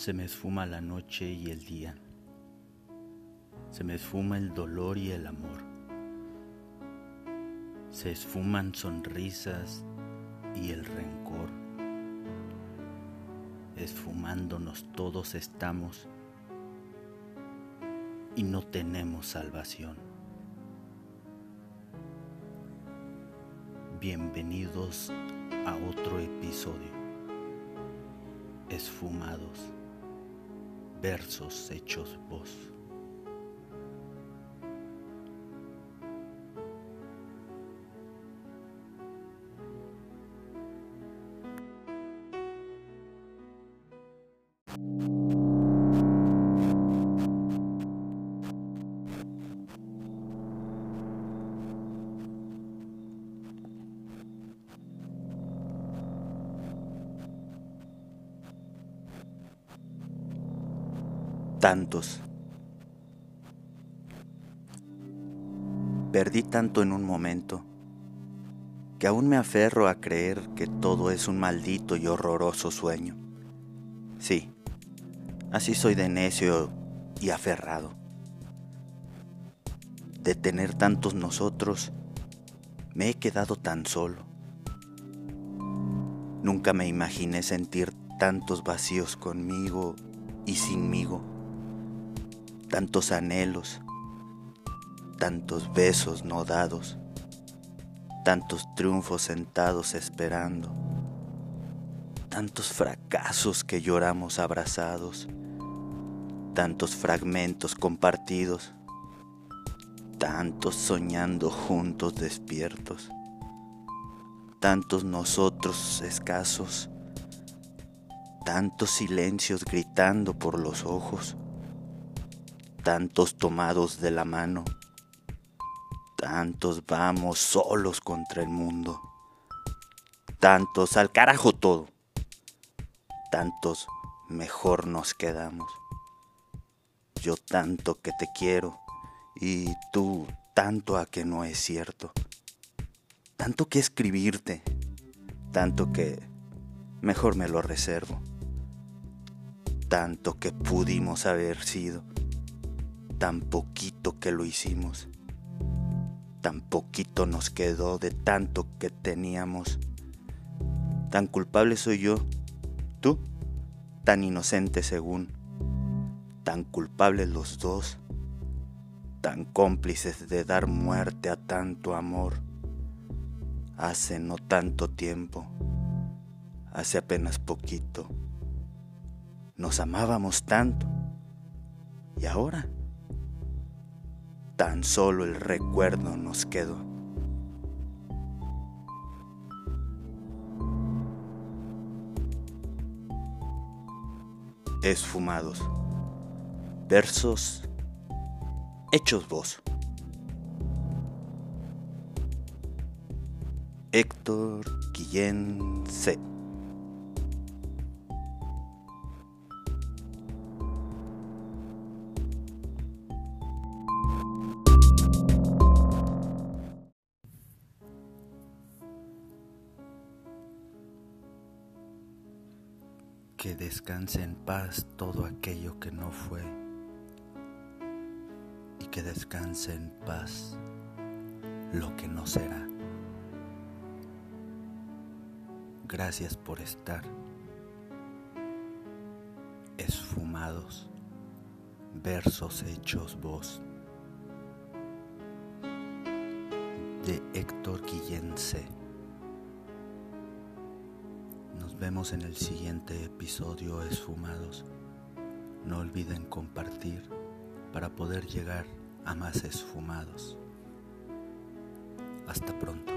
Se me esfuma la noche y el día. Se me esfuma el dolor y el amor. Se esfuman sonrisas y el rencor. Esfumándonos todos estamos y no tenemos salvación. Bienvenidos a otro episodio. Esfumados versos hechos voz. Tantos. Perdí tanto en un momento que aún me aferro a creer que todo es un maldito y horroroso sueño. Sí, así soy de necio y aferrado. De tener tantos nosotros, me he quedado tan solo. Nunca me imaginé sentir tantos vacíos conmigo y sinmigo tantos anhelos, tantos besos no dados, tantos triunfos sentados esperando, tantos fracasos que lloramos abrazados, tantos fragmentos compartidos, tantos soñando juntos despiertos, tantos nosotros escasos, tantos silencios gritando por los ojos tantos tomados de la mano, tantos vamos solos contra el mundo, tantos al carajo todo, tantos mejor nos quedamos. Yo tanto que te quiero y tú tanto a que no es cierto, tanto que escribirte, tanto que mejor me lo reservo, tanto que pudimos haber sido tan poquito que lo hicimos, tan poquito nos quedó de tanto que teníamos. Tan culpable soy yo, tú, tan inocente según, tan culpables los dos, tan cómplices de dar muerte a tanto amor. Hace no tanto tiempo, hace apenas poquito, nos amábamos tanto. ¿Y ahora? Tan solo el recuerdo nos quedó. Esfumados. Versos hechos voz. Héctor Guillén. Que descanse en paz todo aquello que no fue y que descanse en paz lo que no será. Gracias por estar esfumados, versos hechos voz de Héctor Guillén vemos en el siguiente episodio Esfumados. No olviden compartir para poder llegar a más esfumados. Hasta pronto.